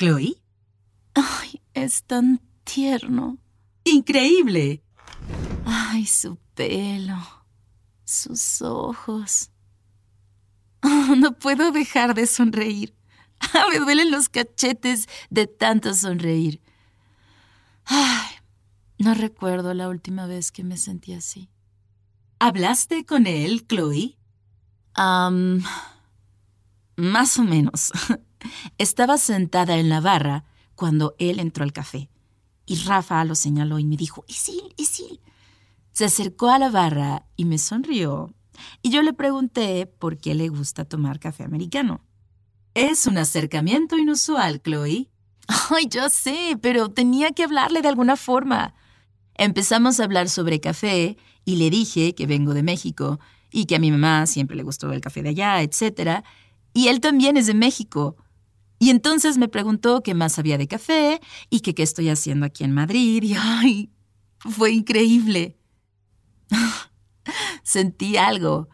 ¿Chloe? Ay, es tan tierno. ¡Increíble! Ay, su pelo. Sus ojos. Oh, no puedo dejar de sonreír. Me duelen los cachetes de tanto sonreír. Ay, no recuerdo la última vez que me sentí así. ¿Hablaste con él, Chloe? Um, más o menos. Estaba sentada en la barra cuando él entró al café. Y Rafa lo señaló y me dijo, es él. Se acercó a la barra y me sonrió. Y yo le pregunté por qué le gusta tomar café americano. Es un acercamiento inusual, Chloe. Ay, yo sé, pero tenía que hablarle de alguna forma. Empezamos a hablar sobre café y le dije que vengo de México y que a mi mamá siempre le gustó el café de allá, etc. Y él también es de México. Y entonces me preguntó qué más había de café y que qué estoy haciendo aquí en Madrid. Y ay, fue increíble. Sentí algo.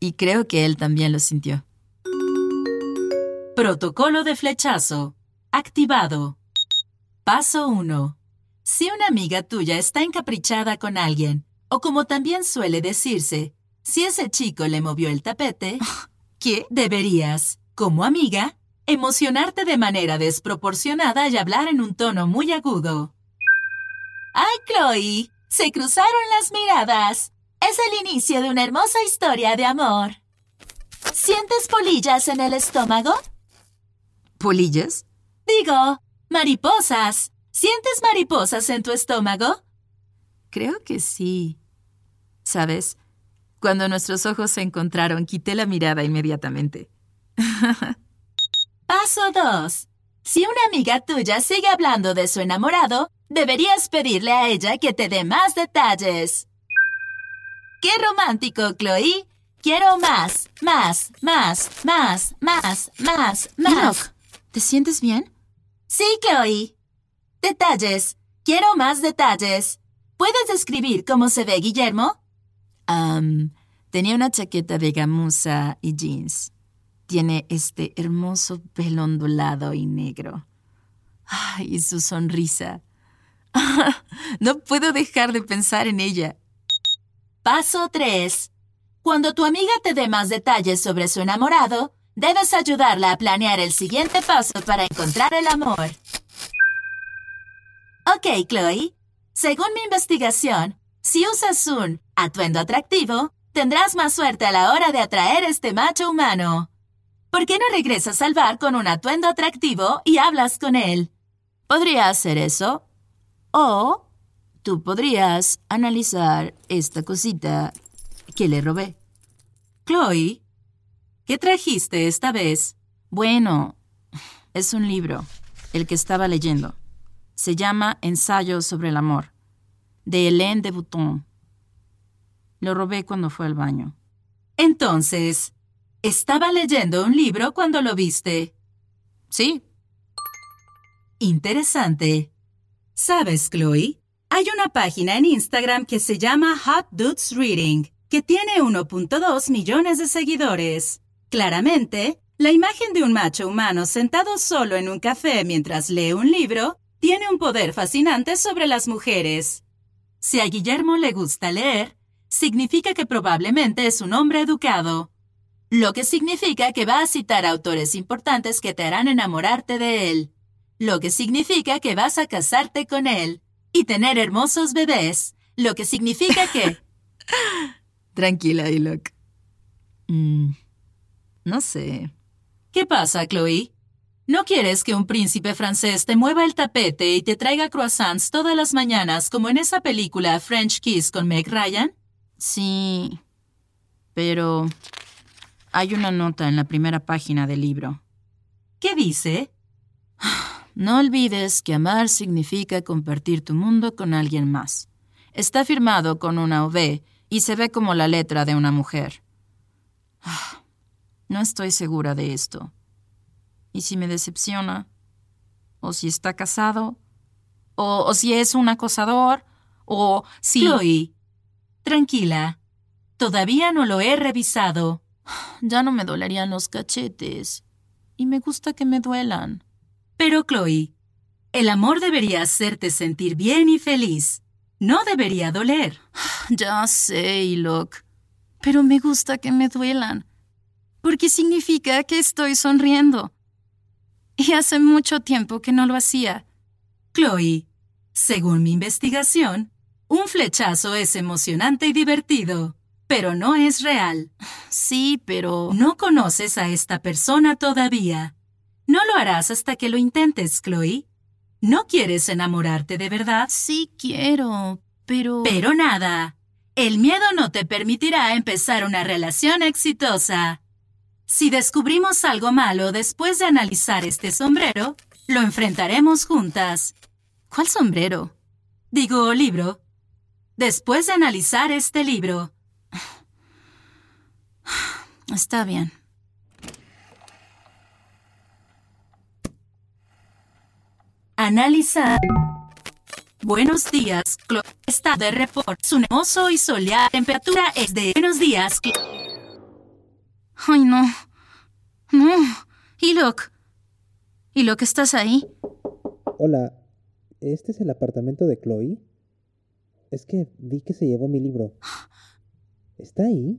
Y creo que él también lo sintió. Protocolo de flechazo. Activado. Paso 1. Si una amiga tuya está encaprichada con alguien, o como también suele decirse, si ese chico le movió el tapete, ¿qué deberías, como amiga, emocionarte de manera desproporcionada y hablar en un tono muy agudo. ¡Ay, Chloe! Se cruzaron las miradas. Es el inicio de una hermosa historia de amor. ¿Sientes polillas en el estómago? ¿Polillas? Digo, mariposas. ¿Sientes mariposas en tu estómago? Creo que sí. ¿Sabes? Cuando nuestros ojos se encontraron, quité la mirada inmediatamente. Paso 2. Si una amiga tuya sigue hablando de su enamorado, deberías pedirle a ella que te dé más detalles. ¡Qué romántico, Chloe! Quiero más, más, más, más, más, más, más. ¿te sientes bien? Sí, Chloe. Detalles. Quiero más detalles. ¿Puedes describir cómo se ve Guillermo? Um, tenía una chaqueta de gamuza y jeans tiene este hermoso pelo ondulado y negro. Ay, y su sonrisa. no puedo dejar de pensar en ella. Paso 3. Cuando tu amiga te dé más detalles sobre su enamorado, debes ayudarla a planear el siguiente paso para encontrar el amor. Ok, Chloe. Según mi investigación, si usas un atuendo atractivo, tendrás más suerte a la hora de atraer este macho humano. ¿Por qué no regresas al bar con un atuendo atractivo y hablas con él? Podría hacer eso. O tú podrías analizar esta cosita que le robé. Chloe, ¿qué trajiste esta vez? Bueno, es un libro, el que estaba leyendo. Se llama Ensayo sobre el amor, de Hélène de Bouton. Lo robé cuando fue al baño. Entonces, estaba leyendo un libro cuando lo viste. Sí. Interesante. ¿Sabes, Chloe? Hay una página en Instagram que se llama Hot Dudes Reading, que tiene 1.2 millones de seguidores. Claramente, la imagen de un macho humano sentado solo en un café mientras lee un libro tiene un poder fascinante sobre las mujeres. Si a Guillermo le gusta leer, significa que probablemente es un hombre educado, lo que significa que va a citar autores importantes que te harán enamorarte de él, lo que significa que vas a casarte con él y tener hermosos bebés, lo que significa que... Tranquila, Ilok. Mm, no sé. ¿Qué pasa, Chloe? ¿No quieres que un príncipe francés te mueva el tapete y te traiga croissants todas las mañanas como en esa película French Kiss con Meg Ryan? Sí, pero hay una nota en la primera página del libro. ¿Qué dice? No olvides que amar significa compartir tu mundo con alguien más. Está firmado con una V y se ve como la letra de una mujer. No estoy segura de esto. ¿Y si me decepciona? ¿O si está casado? ¿O, si es un acosador? ¿O si... Chloe, tranquila. Todavía no lo he revisado. Ya no me dolerían los cachetes. Y me gusta que me duelan. Pero, Chloe, el amor debería hacerte sentir bien y feliz. No debería doler. Ya sé, Ilok. Pero me gusta que me duelan. Porque significa que estoy sonriendo. Y hace mucho tiempo que no lo hacía. Chloe, según mi investigación, un flechazo es emocionante y divertido, pero no es real. Sí, pero... No conoces a esta persona todavía. No lo harás hasta que lo intentes, Chloe. ¿No quieres enamorarte de verdad? Sí quiero, pero... Pero nada. El miedo no te permitirá empezar una relación exitosa. Si descubrimos algo malo después de analizar este sombrero, lo enfrentaremos juntas. ¿Cuál sombrero? Digo libro. Después de analizar este libro. Está bien. Analizar. Buenos días, Chloe. Está de report. Su hermoso y soleada temperatura es de buenos días. Ay, no. No. Ilok. Ilok, ¿estás ahí? Hola. ¿Este es el apartamento de Chloe? Es que vi que se llevó mi libro. ¿Está ahí?